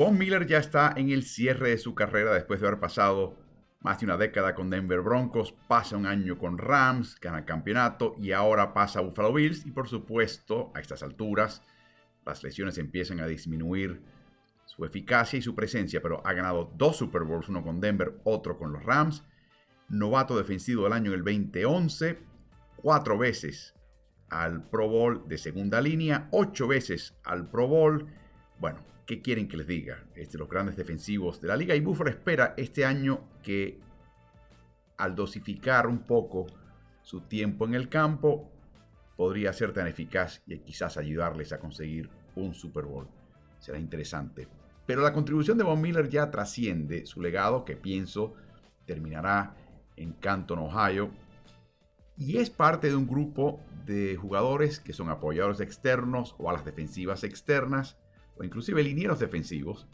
Von Miller ya está en el cierre de su carrera después de haber pasado más de una década con Denver Broncos, pasa un año con Rams, gana campeonato y ahora pasa a Buffalo Bills y por supuesto a estas alturas las lesiones empiezan a disminuir su eficacia y su presencia, pero ha ganado dos Super Bowls, uno con Denver, otro con los Rams, novato defensivo del año en el 2011, cuatro veces al Pro Bowl de segunda línea, ocho veces al Pro Bowl. Bueno, ¿qué quieren que les diga? Este, los grandes defensivos de la liga. Y Buffalo espera este año que al dosificar un poco su tiempo en el campo, podría ser tan eficaz y quizás ayudarles a conseguir un Super Bowl. Será interesante. Pero la contribución de Von Miller ya trasciende su legado, que pienso terminará en Canton, Ohio. Y es parte de un grupo de jugadores que son apoyadores externos o a las defensivas externas, o inclusive linieros defensivos,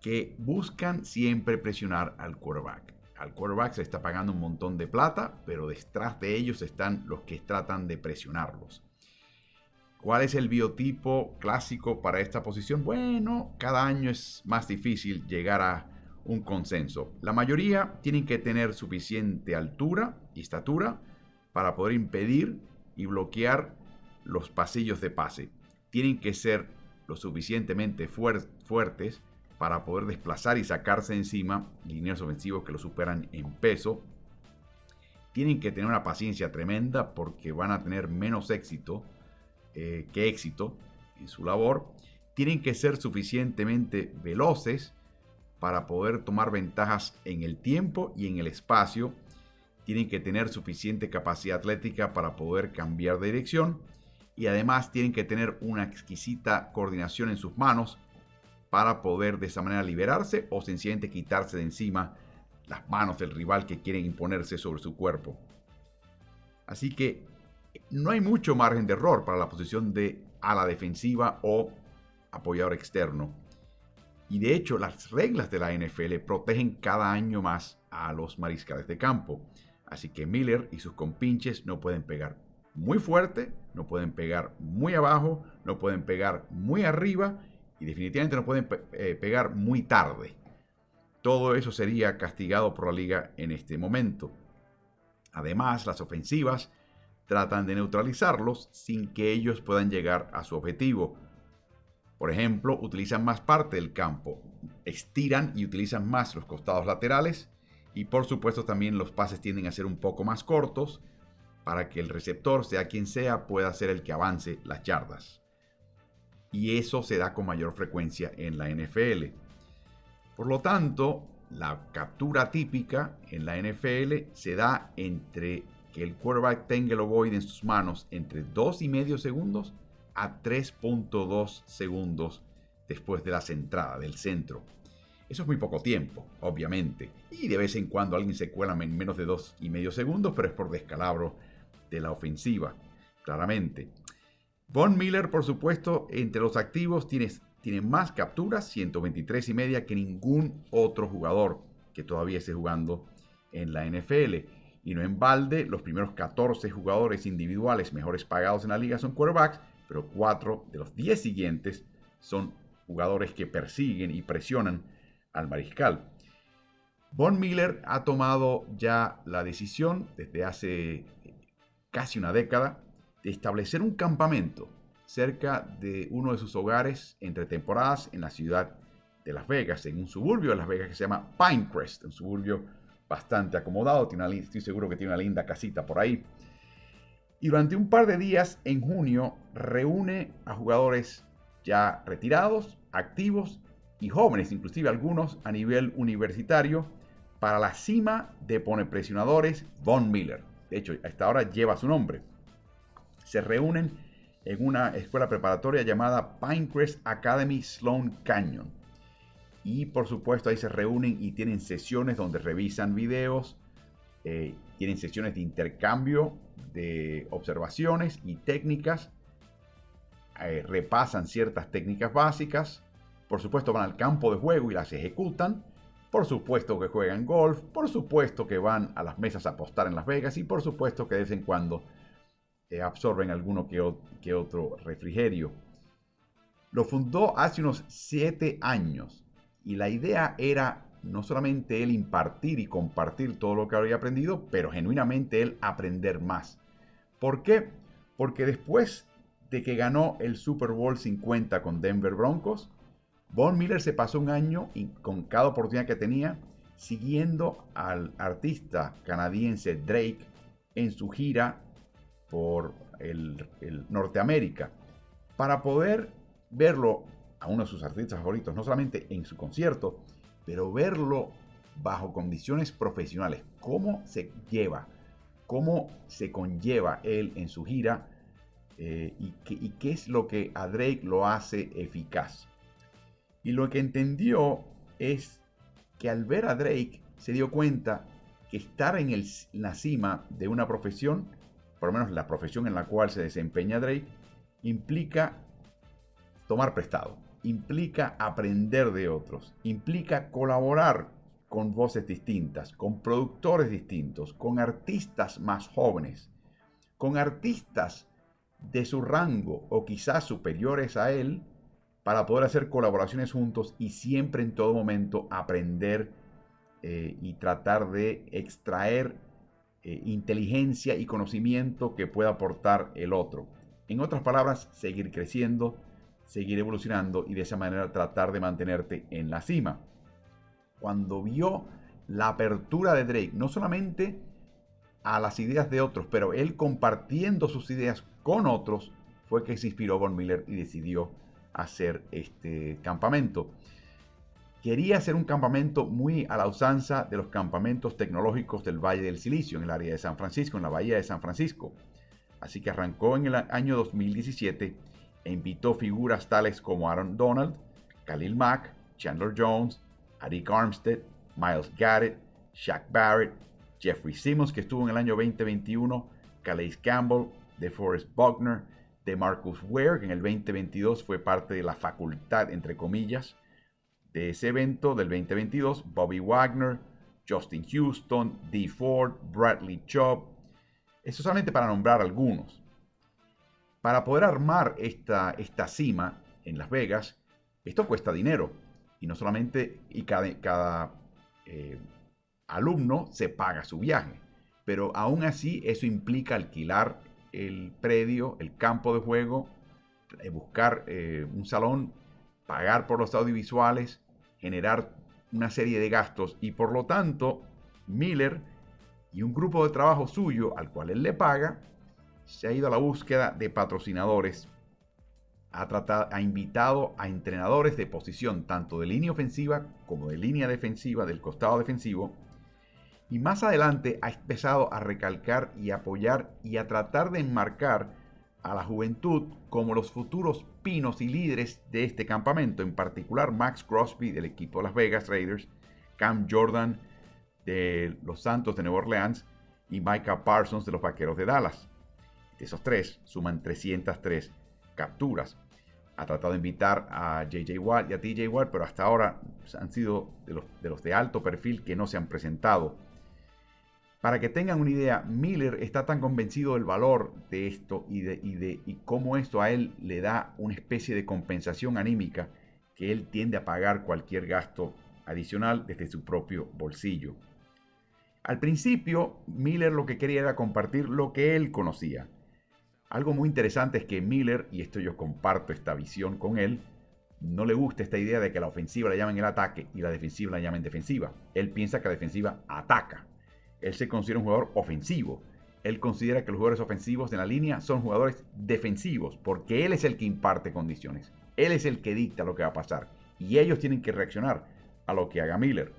que buscan siempre presionar al quarterback. Al quarterback se está pagando un montón de plata, pero detrás de ellos están los que tratan de presionarlos. ¿Cuál es el biotipo clásico para esta posición? Bueno, cada año es más difícil llegar a un consenso. La mayoría tienen que tener suficiente altura y estatura para poder impedir y bloquear los pasillos de pase. Tienen que ser lo suficientemente fuertes para poder desplazar y sacarse encima líneas ofensivos que lo superan en peso. Tienen que tener una paciencia tremenda porque van a tener menos éxito eh, que éxito en su labor, tienen que ser suficientemente veloces para poder tomar ventajas en el tiempo y en el espacio. Tienen que tener suficiente capacidad atlética para poder cambiar de dirección. Y además tienen que tener una exquisita coordinación en sus manos para poder de esa manera liberarse o sencillamente quitarse de encima las manos del rival que quieren imponerse sobre su cuerpo. Así que no hay mucho margen de error para la posición de ala defensiva o apoyador externo. Y de hecho, las reglas de la NFL protegen cada año más a los mariscales de campo. Así que Miller y sus compinches no pueden pegar muy fuerte, no pueden pegar muy abajo, no pueden pegar muy arriba y definitivamente no pueden eh, pegar muy tarde. Todo eso sería castigado por la liga en este momento. Además, las ofensivas tratan de neutralizarlos sin que ellos puedan llegar a su objetivo. Por ejemplo, utilizan más parte del campo, estiran y utilizan más los costados laterales y por supuesto también los pases tienden a ser un poco más cortos para que el receptor, sea quien sea, pueda ser el que avance las yardas. Y eso se da con mayor frecuencia en la NFL. Por lo tanto, la captura típica en la NFL se da entre que el quarterback tenga el ovoide en sus manos entre 2,5 segundos a 3.2 segundos después de la centrada del centro. Eso es muy poco tiempo, obviamente, y de vez en cuando alguien se cuela en menos de 2,5 segundos, pero es por descalabro de la ofensiva, claramente. Von Miller, por supuesto, entre los activos tiene, tiene más capturas, 123 y media, que ningún otro jugador que todavía esté jugando en la NFL. Y no en balde, los primeros 14 jugadores individuales mejores pagados en la liga son quarterbacks, pero 4 de los 10 siguientes son jugadores que persiguen y presionan al mariscal. Von Miller ha tomado ya la decisión desde hace casi una década de establecer un campamento cerca de uno de sus hogares entre temporadas en la ciudad de Las Vegas, en un suburbio de Las Vegas que se llama Pinecrest, un suburbio bastante acomodado, tiene estoy seguro que tiene una linda casita por ahí. Y durante un par de días en junio reúne a jugadores ya retirados, activos y jóvenes, inclusive algunos a nivel universitario, para la cima de Pone Presionadores Von Miller. De hecho, hasta ahora lleva su nombre. Se reúnen en una escuela preparatoria llamada Pinecrest Academy Sloan Canyon. Y por supuesto ahí se reúnen y tienen sesiones donde revisan videos, eh, tienen sesiones de intercambio de observaciones y técnicas, eh, repasan ciertas técnicas básicas, por supuesto van al campo de juego y las ejecutan, por supuesto que juegan golf, por supuesto que van a las mesas a apostar en Las Vegas y por supuesto que de vez en cuando eh, absorben alguno que, que otro refrigerio. Lo fundó hace unos siete años y la idea era no solamente él impartir y compartir todo lo que había aprendido, pero genuinamente él aprender más. ¿Por qué? Porque después de que ganó el Super Bowl 50 con Denver Broncos, Von Miller se pasó un año y con cada oportunidad que tenía siguiendo al artista canadiense Drake en su gira por el, Norteamérica para poder verlo a uno de sus artistas favoritos, no solamente en su concierto, pero verlo bajo condiciones profesionales, cómo se lleva, cómo se conlleva él en su gira eh, y, qué, es lo que a Drake lo hace eficaz. Y lo que entendió es que al ver a Drake se dio cuenta que estar en, la cima de una profesión, por lo menos la profesión en la cual se desempeña Drake, implica tomar prestado implica aprender de otros, implica colaborar con voces distintas, con productores distintos, con artistas más jóvenes, con artistas de su rango o quizás superiores a él, para poder hacer colaboraciones juntos y siempre en todo momento aprender eh, y tratar de extraer eh, inteligencia y conocimiento que pueda aportar el otro. En otras palabras, seguir creciendo, seguir evolucionando y de esa manera tratar de mantenerte en la cima. Cuando vio la apertura de Drake, no solamente a las ideas de otros, pero él compartiendo sus ideas con otros, fue que se inspiró Von Miller y decidió hacer este campamento. Quería hacer un campamento muy a la usanza de los campamentos tecnológicos del Valle del Silicio, en el área de San Francisco, en la bahía de San Francisco. Así que arrancó en el año 2017 e invitó figuras tales como Aaron Donald, Khalil Mack, Chandler Jones, Arik Armstead, Miles Garrett, Shaq Barrett, Jeffrey Simmons, que estuvo en el año 2021, Calais Campbell, DeForest Buckner, de Marcus Ware, que en el 2022 fue parte de la facultad, entre comillas, de ese evento del 2022, Bobby Wagner, Justin Houston, Dee Ford, Bradley Chubb. Eso solamente para nombrar algunos. Para poder armar esta, esta cima en Las Vegas, esto cuesta dinero. Y no solamente, y cada, cada eh, alumno se paga su viaje. Pero aún así eso implica alquilar el predio, el campo de juego, eh, buscar eh, un salón, pagar por los audiovisuales, generar una serie de gastos y por lo tanto Miller y un grupo de trabajo suyo al cual él le paga se ha ido a la búsqueda de patrocinadores, ha, tratado, ha invitado a entrenadores de posición, tanto de línea ofensiva como de línea defensiva, del costado defensivo, y más adelante ha empezado a recalcar y apoyar y a tratar de enmarcar a la juventud como los futuros pinos y líderes de este campamento, en particular Max Crosby del equipo de Las Vegas Raiders, Cam Jordan de los Santos de Nueva Orleans y Micah Parsons de los Vaqueros de Dallas esos tres suman 303 capturas. Ha tratado de invitar a JJ Watt y a TJ Watt, pero hasta ahora han sido de de los de alto perfil que no se han presentado. Para que tengan una idea, Miller está tan convencido del valor de esto y de, cómo esto a él le da una especie de compensación anímica que él tiende a pagar cualquier gasto adicional desde su propio bolsillo. Al principio, Miller lo que quería era compartir lo que él conocía, algo muy interesante es que Miller, y esto yo comparto esta visión con él, no le gusta esta idea de que la ofensiva la llamen el ataque y la defensiva la llamen defensiva. Él piensa que la defensiva ataca. Él se considera un jugador ofensivo. Él considera que los jugadores ofensivos de la línea son jugadores defensivos, porque él es el que imparte condiciones. Él es el que dicta lo que va a pasar. Y ellos tienen que reaccionar a lo que haga Miller.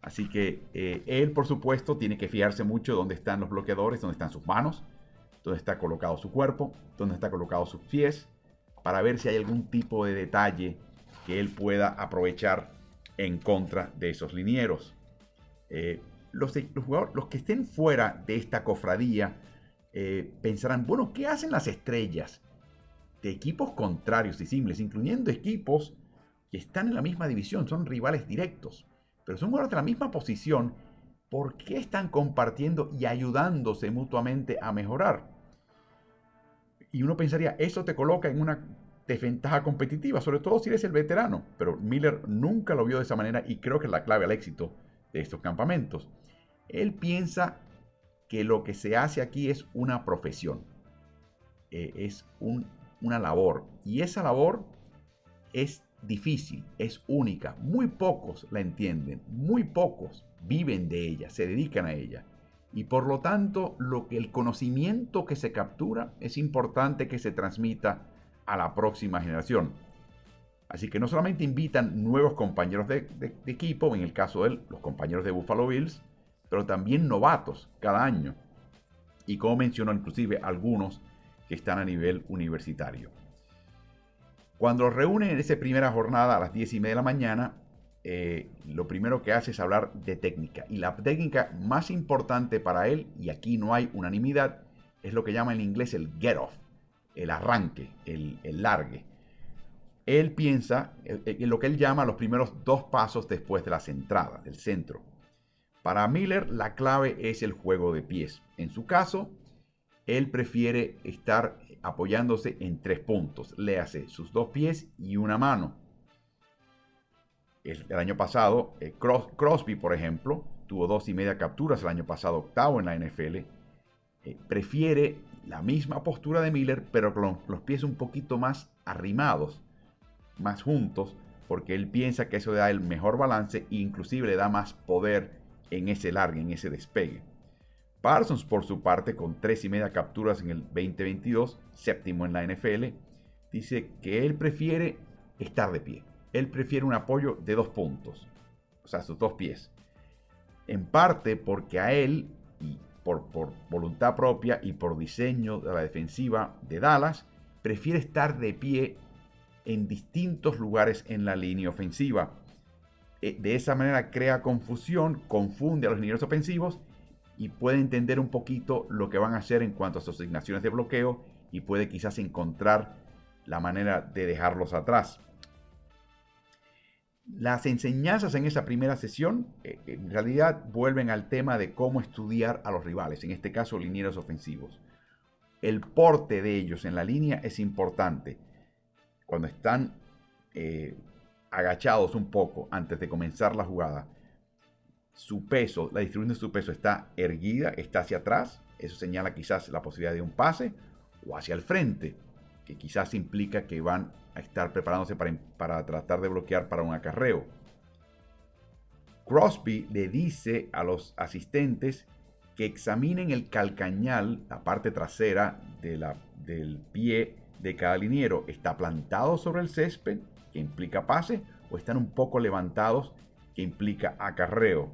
Así que eh, él, por supuesto, tiene que fijarse mucho de dónde están los bloqueadores, dónde están sus manos, dónde está colocado su cuerpo, dónde está colocado sus pies, para ver si hay algún tipo de detalle que él pueda aprovechar en contra de esos linieros. Eh, los, los, que estén fuera de esta cofradía eh, pensarán, bueno, ¿qué hacen las estrellas de equipos contrarios y simples, incluyendo equipos que están en la misma división, son rivales directos, pero son jugadores de la misma posición? ¿Por qué están compartiendo y ayudándose mutuamente a mejorar? Y uno pensaría, eso te coloca en una desventaja competitiva, sobre todo si eres el veterano. Pero Miller nunca lo vio de esa manera y creo que es la clave al éxito de estos campamentos. Él piensa que lo que se hace aquí es una profesión, eh, es una labor. Y esa labor es difícil, es única. Muy pocos la entienden, muy pocos viven de ella, se dedican a ella. Y por lo tanto, lo que el conocimiento que se captura es importante que se transmita a la próxima generación. Así que no solamente invitan nuevos compañeros de, equipo, en el caso de los compañeros de Buffalo Bills, pero también novatos cada año. Y como mencionó inclusive algunos que están a nivel universitario. Cuando los reúnen en esa primera jornada a las 10 y media de la mañana, eh, lo primero que hace es hablar de técnica. Y la técnica más importante para él, y aquí no hay unanimidad, es lo que llama en inglés el get off, el arranque, el, largue. Él piensa en lo que él llama los primeros dos pasos después de la centrada, del centro. Para Miller la clave es el juego de pies. En su caso, él prefiere estar apoyándose en tres puntos. Léase sus dos pies y una mano. El, año pasado, eh, Crosby, por ejemplo, tuvo dos y media capturas el año pasado, octavo en la NFL. Eh, prefiere la misma postura de Miller, pero con los pies un poquito más arrimados, más juntos, porque él piensa que eso da el mejor balance e inclusive le da más poder en ese largue, en ese despegue. Parsons, por su parte, con tres y media capturas en el 2022, séptimo en la NFL, dice que él prefiere estar de pie. Él prefiere un apoyo de dos puntos, o sea, sus dos pies. En parte porque a él, y por, por voluntad propia y por diseño de la defensiva de Dallas, prefiere estar de pie en distintos lugares en la línea ofensiva. Eh, de esa manera crea confusión, confunde a los linieros ofensivos y puede entender un poquito lo que van a hacer en cuanto a sus asignaciones de bloqueo y puede quizás encontrar la manera de dejarlos atrás. Las enseñanzas en esa primera sesión eh, en realidad vuelven al tema de cómo estudiar a los rivales, en este caso linieros ofensivos. El porte de ellos en la línea es importante. Cuando están eh, agachados un poco antes de comenzar la jugada, su peso, la distribución de su peso está erguida, está hacia atrás, eso señala quizás la posibilidad de un pase, o hacia el frente, que quizás implica que van a estar preparándose para, para tratar de bloquear para un acarreo. Crosby le dice a los asistentes que examinen el calcañal, la parte trasera de la, del pie de cada liniero. ¿Está plantado sobre el césped, que implica pase, o están un poco levantados, que implica acarreo?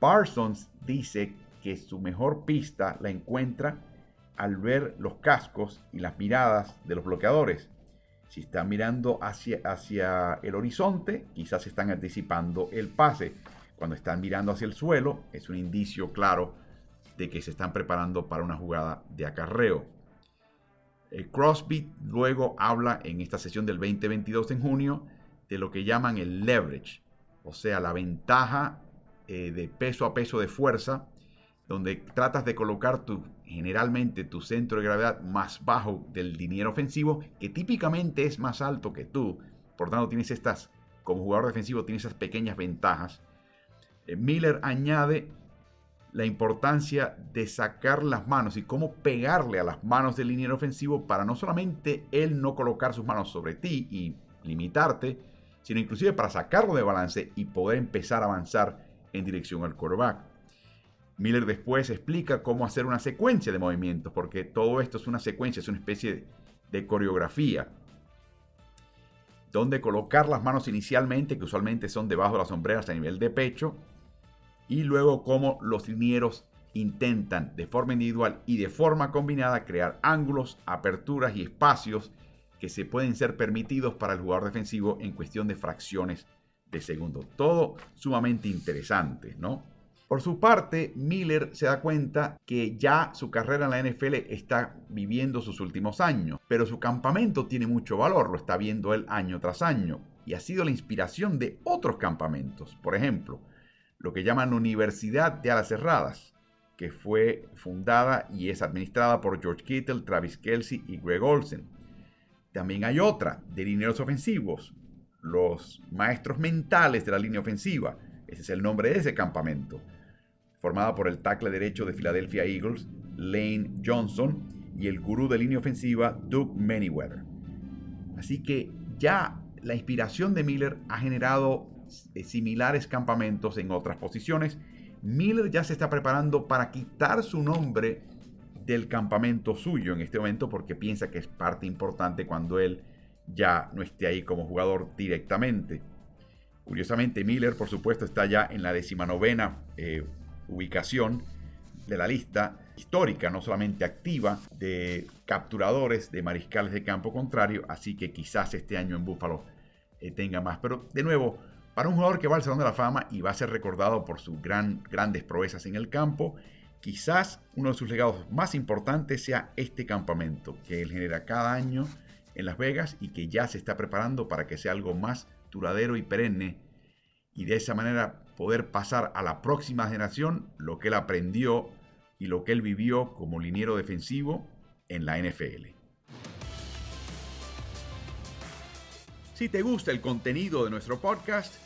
Parsons dice que su mejor pista la encuentra al ver los cascos y las miradas de los bloqueadores. Si están mirando hacia, hacia el horizonte, quizás están anticipando el pase. Cuando están mirando hacia el suelo, es un indicio claro de que se están preparando para una jugada de acarreo. El Crosby luego habla en esta sesión del 2022 en junio de lo que llaman el leverage, o sea, la ventaja eh, de peso a peso de fuerza, donde tratas de colocar tu, generalmente tu centro de gravedad más bajo del liniero ofensivo, que típicamente es más alto que tú. Por tanto, tienes estas, como jugador defensivo, tienes esas pequeñas ventajas. Eh, Miller añade la importancia de sacar las manos y cómo pegarle a las manos del liniero ofensivo para no solamente él no colocar sus manos sobre ti y limitarte, sino inclusive para sacarlo de balance y poder empezar a avanzar en dirección al quarterback. Miller después explica cómo hacer una secuencia de movimientos, porque todo esto es una secuencia, es una especie de, coreografía, donde colocar las manos inicialmente, que usualmente son debajo de las sombreras a nivel de pecho, y luego cómo los linieros intentan de forma individual y de forma combinada crear ángulos, aperturas y espacios que se pueden ser permitidos para el jugador defensivo en cuestión de fracciones de segundo. Todo sumamente interesante, ¿no? Por su parte, Miller se da cuenta que ya su carrera en la NFL está viviendo sus últimos años, pero su campamento tiene mucho valor, lo está viendo él año tras año, y ha sido la inspiración de otros campamentos. Por ejemplo, lo que llaman Universidad de Alas Cerradas, que fue fundada y es administrada por George Kittle, Travis Kelsey y Greg Olsen también hay otra, de lineros ofensivos, los maestros mentales de la línea ofensiva. Ese es el nombre de ese campamento. Formada por el tackle derecho de Philadelphia Eagles, Lane Johnson, y el gurú de línea ofensiva, Doug Manyweather. Así que ya la inspiración de Miller ha generado similares campamentos en otras posiciones. Miller ya se está preparando para quitar su nombre del campamento suyo en este momento porque piensa que es parte importante cuando él ya no esté ahí como jugador directamente. Curiosamente, Miller, por supuesto, está ya en la decimanovena eh, ubicación de la lista histórica, no solamente activa, de capturadores de mariscales de campo contrario, así que quizás este año en Búfalo eh, tenga más. Pero de nuevo, para un jugador que va al Salón de la Fama y va a ser recordado por sus gran, grandes proezas en el campo, quizás uno de sus legados más importantes sea este campamento que él genera cada año en Las Vegas y que ya se está preparando para que sea algo más duradero y perenne y de esa manera poder pasar a la próxima generación lo que él aprendió y lo que él vivió como liniero defensivo en la NFL. Si te gusta el contenido de nuestro podcast,